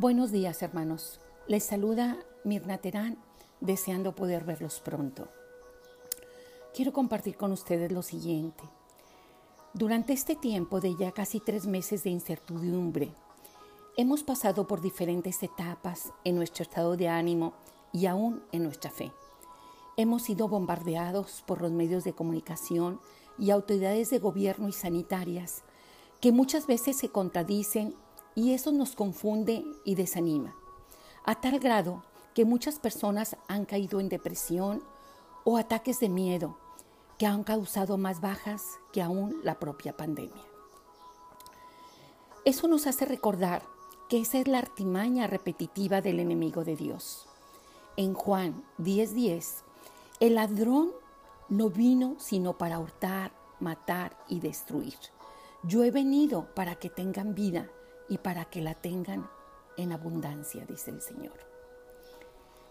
Buenos días, hermanos. Les saluda Mirna Terán, deseando poder verlos pronto. Quiero compartir con ustedes lo siguiente. Durante este tiempo de ya casi tres meses de incertidumbre, hemos pasado por diferentes etapas en nuestro estado de ánimo y aún en nuestra fe. Hemos sido bombardeados por los medios de comunicación y autoridades de gobierno y sanitarias que muchas veces se contradicen y eso nos confunde y desanima, a tal grado que muchas personas han caído en depresión o ataques de miedo que han causado más bajas que aún la propia pandemia. Eso nos hace recordar que esa es la artimaña repetitiva del enemigo de Dios. En Juan 10:10, el ladrón no vino sino para hurtar, matar y destruir. Yo he venido para que tengan vida y para que la tengan en abundancia, dice el Señor.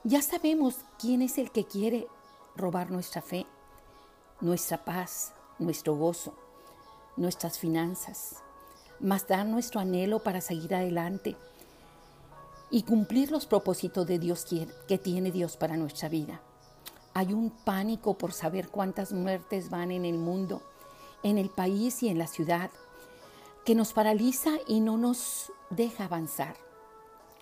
Ya sabemos quién es el que quiere robar nuestra fe, nuestra paz, nuestro gozo, nuestras finanzas, más dar nuestro anhelo para seguir adelante y cumplir los propósitos de Dios que tiene Dios para nuestra vida. Hay un pánico por saber cuántas muertes van en el mundo, en el país y en la ciudad que nos paraliza y no nos deja avanzar,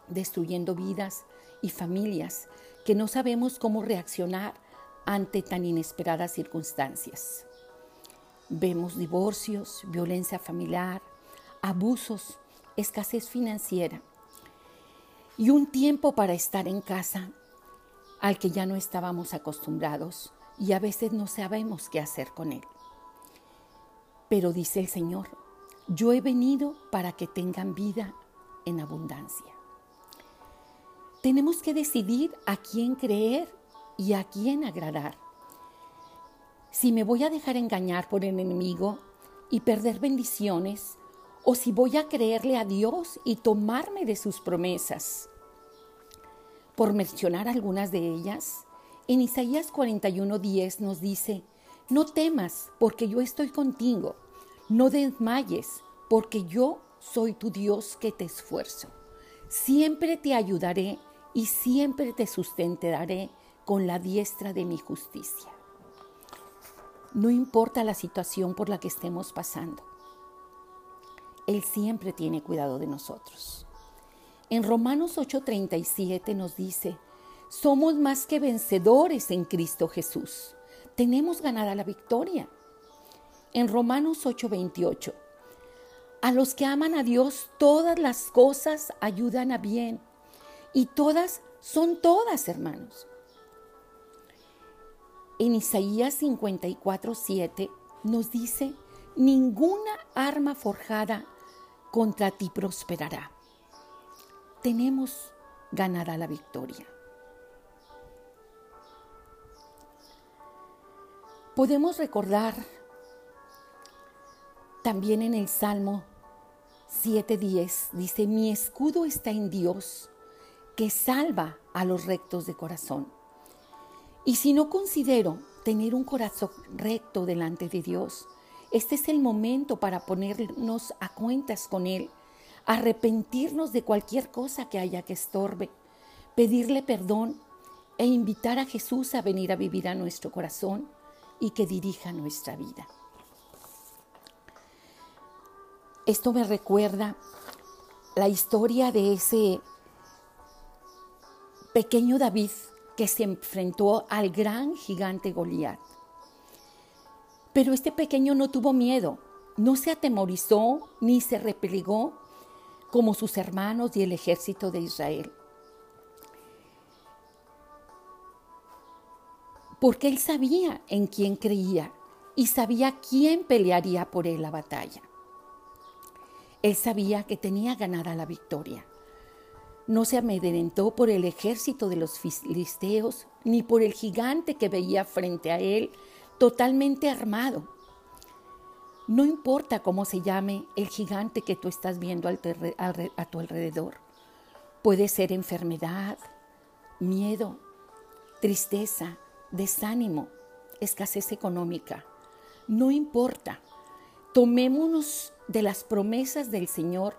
destruyendo vidas y familias que no sabemos cómo reaccionar ante tan inesperadas circunstancias. Vemos divorcios, violencia familiar, abusos, escasez financiera y un tiempo para estar en casa al que ya no estábamos acostumbrados y a veces no sabemos qué hacer con él. Pero dice el Señor, yo he venido para que tengan vida en abundancia. Tenemos que decidir a quién creer y a quién agradar. Si me voy a dejar engañar por el enemigo y perder bendiciones, o si voy a creerle a Dios y tomarme de sus promesas. Por mencionar algunas de ellas, en Isaías 41:10 nos dice, no temas, porque yo estoy contigo no desmayes, porque yo soy tu Dios que te esfuerzo. Siempre te ayudaré y siempre te sustentaré con la diestra de mi justicia. No importa la situación por la que estemos pasando. Él siempre tiene cuidado de nosotros. En Romanos 8:37 nos dice, somos más que vencedores en Cristo Jesús. Tenemos ganada la victoria en Romanos 8:28. A los que aman a Dios, todas las cosas ayudan a bien. Y todas son todas, hermanos. En Isaías 54:7 nos dice, ninguna arma forjada contra ti prosperará. Tenemos ganada la victoria. Podemos recordar también en el Salmo 7.10 dice, mi escudo está en Dios, que salva a los rectos de corazón. Y si no considero tener un corazón recto delante de Dios, este es el momento para ponernos a cuentas con Él, arrepentirnos de cualquier cosa que haya que estorbe, pedirle perdón e invitar a Jesús a venir a vivir a nuestro corazón y que dirija nuestra vida. Esto me recuerda la historia de ese pequeño David que se enfrentó al gran gigante Goliat. Pero este pequeño no tuvo miedo, no se atemorizó ni se replegó como sus hermanos y el ejército de Israel. Porque él sabía en quién creía y sabía quién pelearía por él la batalla. Él sabía que tenía ganada la victoria. No se amedrentó por el ejército de los filisteos ni por el gigante que veía frente a él totalmente armado. No importa cómo se llame el gigante que tú estás viendo a tu alrededor. Puede ser enfermedad, miedo, tristeza, desánimo, escasez económica. No importa. Tomémonos de las promesas del Señor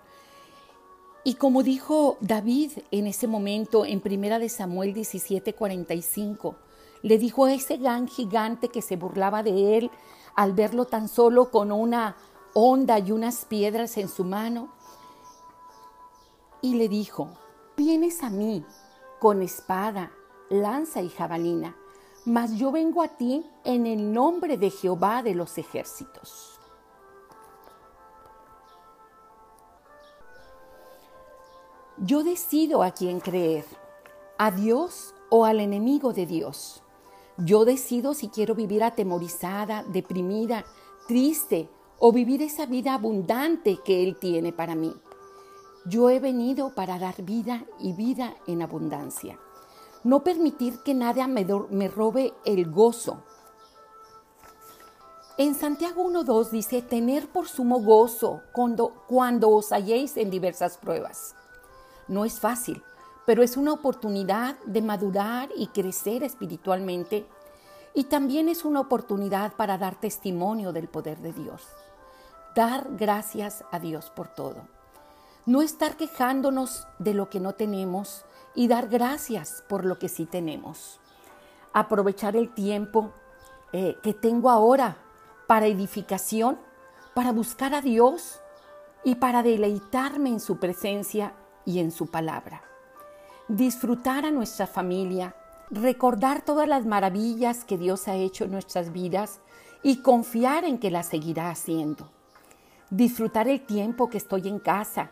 Y como dijo David en ese momento en Primera de Samuel 17:45, le dijo a ese gran gigante que se burlaba de él al verlo tan solo con una onda y unas piedras en su mano, y le dijo, vienes a mí con espada, lanza y jabalina, mas yo vengo a ti en el nombre de Jehová de los ejércitos. Yo decido a quién creer, a Dios o al enemigo de Dios. Yo decido si quiero vivir atemorizada, deprimida, triste o vivir esa vida abundante que Él tiene para mí. Yo he venido para dar vida y vida en abundancia. No permitir que nada me, me robe el gozo. En Santiago 1.2 dice, tener por sumo gozo cuando, cuando os halléis en diversas pruebas no es fácil, pero es una oportunidad de madurar y crecer espiritualmente y también es una oportunidad para dar testimonio del poder de Dios. Dar gracias a Dios por todo. No estar quejándonos de lo que no tenemos y dar gracias por lo que sí tenemos. Aprovechar el tiempo eh, que tengo ahora para edificación, para buscar a Dios y para deleitarme en su presencia y en su palabra. Disfrutar a nuestra familia, recordar todas las maravillas que Dios ha hecho en nuestras vidas y confiar en que las seguirá haciendo. Disfrutar el tiempo que estoy en casa,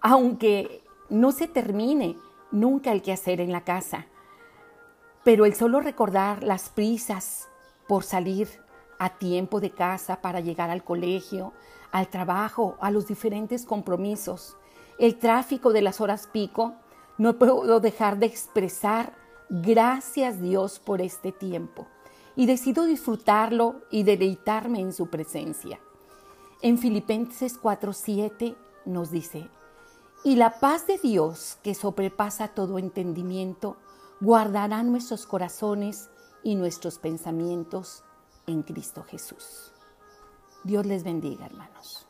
aunque no se termine nunca el quehacer en la casa. Pero el solo recordar las prisas por salir a tiempo de casa para llegar al colegio, al trabajo, a los diferentes compromisos, el tráfico de las horas pico, no puedo dejar de expresar gracias Dios por este tiempo y decido disfrutarlo y deleitarme en su presencia. En Filipenses 4:7 nos dice, y la paz de Dios que sobrepasa todo entendimiento, guardará nuestros corazones y nuestros pensamientos en Cristo Jesús. Dios les bendiga, hermanos.